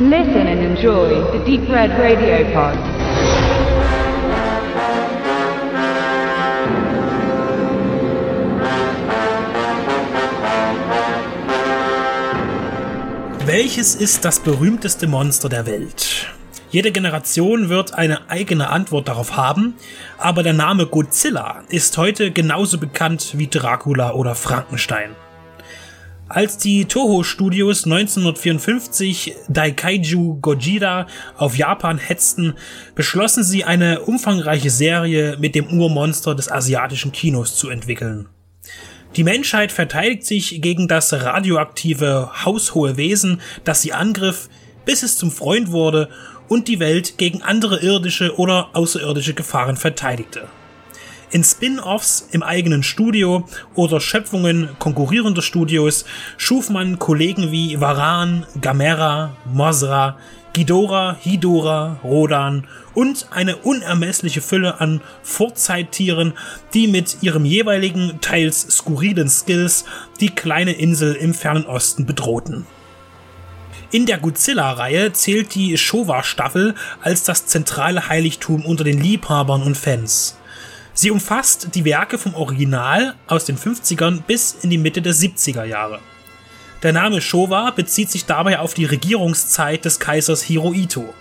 Listen and enjoy the Deep Red Radio Pod. Welches ist das berühmteste Monster der Welt? Jede Generation wird eine eigene Antwort darauf haben, aber der Name Godzilla ist heute genauso bekannt wie Dracula oder Frankenstein. Als die Toho Studios 1954 Daikaiju Gojira auf Japan hetzten, beschlossen sie eine umfangreiche Serie mit dem Urmonster des asiatischen Kinos zu entwickeln. Die Menschheit verteidigt sich gegen das radioaktive, haushohe Wesen, das sie angriff, bis es zum Freund wurde und die Welt gegen andere irdische oder außerirdische Gefahren verteidigte. In Spin-offs im eigenen Studio oder Schöpfungen konkurrierender Studios schuf man Kollegen wie Varan, Gamera, Mosra, Ghidorah, Hidora, Rodan und eine unermessliche Fülle an Vorzeittieren, die mit ihrem jeweiligen teils skurrilen Skills die kleine Insel im fernen Osten bedrohten. In der Godzilla-Reihe zählt die Showa-Staffel als das zentrale Heiligtum unter den Liebhabern und Fans. Sie umfasst die Werke vom Original aus den 50ern bis in die Mitte der 70er Jahre. Der Name Showa bezieht sich dabei auf die Regierungszeit des Kaisers Hirohito.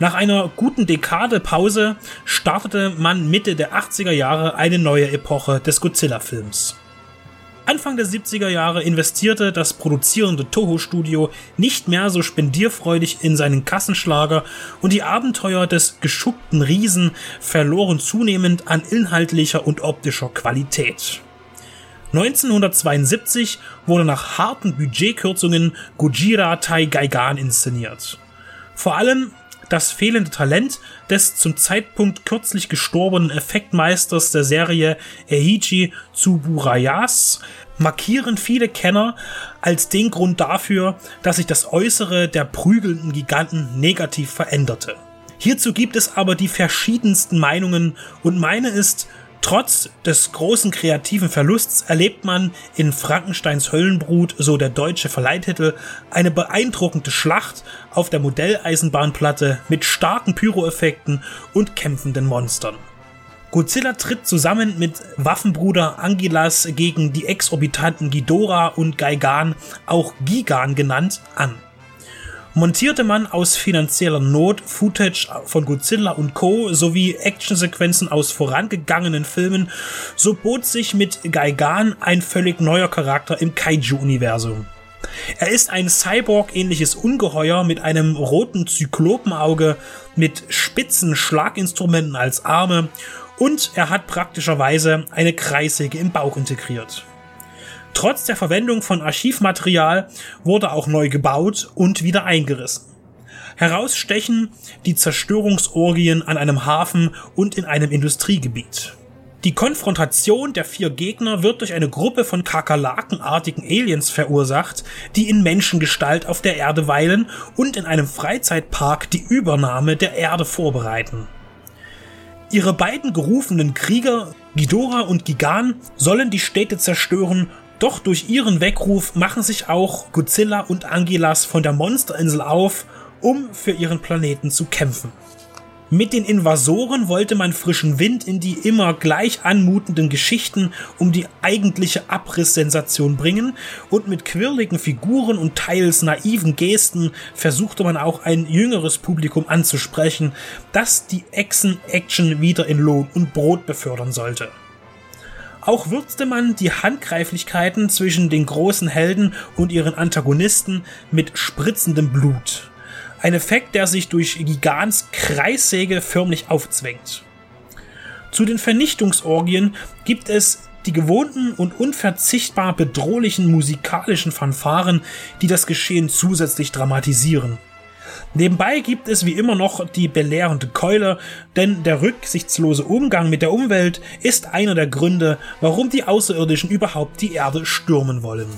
Nach einer guten Dekade Pause startete man Mitte der 80er Jahre eine neue Epoche des Godzilla-Films. Anfang der 70er Jahre investierte das produzierende Toho-Studio nicht mehr so spendierfreudig in seinen Kassenschlager und die Abenteuer des geschuckten Riesen verloren zunehmend an inhaltlicher und optischer Qualität. 1972 wurde nach harten Budgetkürzungen Gojira Tai Gaigan inszeniert. Vor allem das fehlende Talent des zum Zeitpunkt kürzlich gestorbenen Effektmeisters der Serie Eiichi Tsuburayas markieren viele Kenner als den Grund dafür, dass sich das Äußere der prügelnden Giganten negativ veränderte. Hierzu gibt es aber die verschiedensten Meinungen und meine ist, Trotz des großen kreativen Verlusts erlebt man in Frankensteins Höllenbrut, so der deutsche Verleihtitel, eine beeindruckende Schlacht auf der Modelleisenbahnplatte mit starken Pyroeffekten und kämpfenden Monstern. Godzilla tritt zusammen mit Waffenbruder Angilas gegen die exorbitanten Ghidorah und Gaigan, auch Gigan genannt, an montierte man aus finanzieller Not Footage von Godzilla und Co. sowie Actionsequenzen aus vorangegangenen Filmen, so bot sich mit Gaigan ein völlig neuer Charakter im Kaiju-Universum. Er ist ein Cyborg-ähnliches Ungeheuer mit einem roten Zyklopenauge, mit spitzen Schlaginstrumenten als Arme und er hat praktischerweise eine Kreissäge im Bauch integriert. Trotz der Verwendung von Archivmaterial wurde auch neu gebaut und wieder eingerissen. Herausstechen die Zerstörungsorgien an einem Hafen und in einem Industriegebiet. Die Konfrontation der vier Gegner wird durch eine Gruppe von kakerlakenartigen Aliens verursacht, die in Menschengestalt auf der Erde weilen und in einem Freizeitpark die Übernahme der Erde vorbereiten. Ihre beiden gerufenen Krieger, Ghidorah und Gigan, sollen die Städte zerstören doch durch ihren Weckruf machen sich auch Godzilla und Angelas von der Monsterinsel auf, um für ihren Planeten zu kämpfen. Mit den Invasoren wollte man frischen Wind in die immer gleich anmutenden Geschichten um die eigentliche Abrisssensation bringen und mit quirligen Figuren und teils naiven Gesten versuchte man auch ein jüngeres Publikum anzusprechen, das die Echsen-Action wieder in Lohn und Brot befördern sollte. Auch würzte man die Handgreiflichkeiten zwischen den großen Helden und ihren Antagonisten mit spritzendem Blut. Ein Effekt, der sich durch Gigants Kreissäge förmlich aufzwängt. Zu den Vernichtungsorgien gibt es die gewohnten und unverzichtbar bedrohlichen musikalischen Fanfaren, die das Geschehen zusätzlich dramatisieren. Nebenbei gibt es wie immer noch die belehrende Keule, denn der rücksichtslose Umgang mit der Umwelt ist einer der Gründe, warum die Außerirdischen überhaupt die Erde stürmen wollen.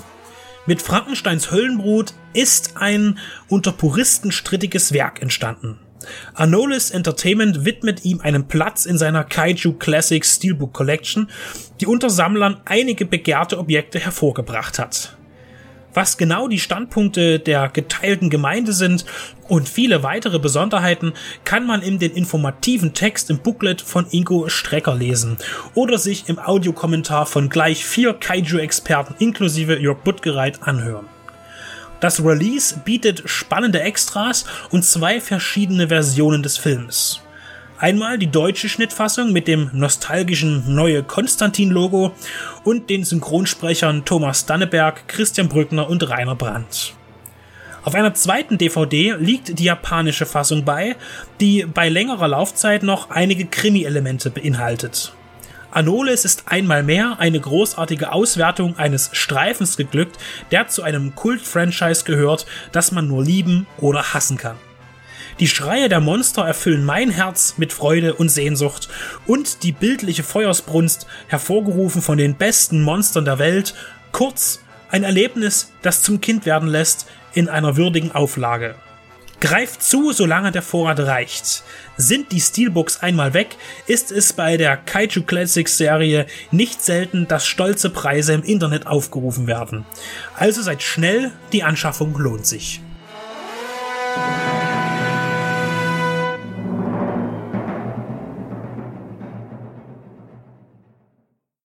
Mit Frankensteins Höllenbrut ist ein unter Puristen strittiges Werk entstanden. Anolis Entertainment widmet ihm einen Platz in seiner Kaiju Classic Steelbook Collection, die unter Sammlern einige begehrte Objekte hervorgebracht hat. Was genau die Standpunkte der geteilten Gemeinde sind und viele weitere Besonderheiten kann man in den informativen Text im Booklet von Ingo Strecker lesen oder sich im Audiokommentar von gleich vier Kaiju-Experten inklusive Jörg Buttgereit anhören. Das Release bietet spannende Extras und zwei verschiedene Versionen des Films. Einmal die deutsche Schnittfassung mit dem nostalgischen neue Konstantin-Logo und den Synchronsprechern Thomas Danneberg, Christian Brückner und Rainer Brandt. Auf einer zweiten DVD liegt die japanische Fassung bei, die bei längerer Laufzeit noch einige Krimi-Elemente beinhaltet. Anoles ist einmal mehr eine großartige Auswertung eines Streifens geglückt, der zu einem Kult-Franchise gehört, das man nur lieben oder hassen kann. Die Schreie der Monster erfüllen mein Herz mit Freude und Sehnsucht und die bildliche Feuersbrunst, hervorgerufen von den besten Monstern der Welt, kurz ein Erlebnis, das zum Kind werden lässt, in einer würdigen Auflage. Greift zu, solange der Vorrat reicht. Sind die Steelbooks einmal weg, ist es bei der Kaiju Classics Serie nicht selten, dass stolze Preise im Internet aufgerufen werden. Also seid schnell, die Anschaffung lohnt sich.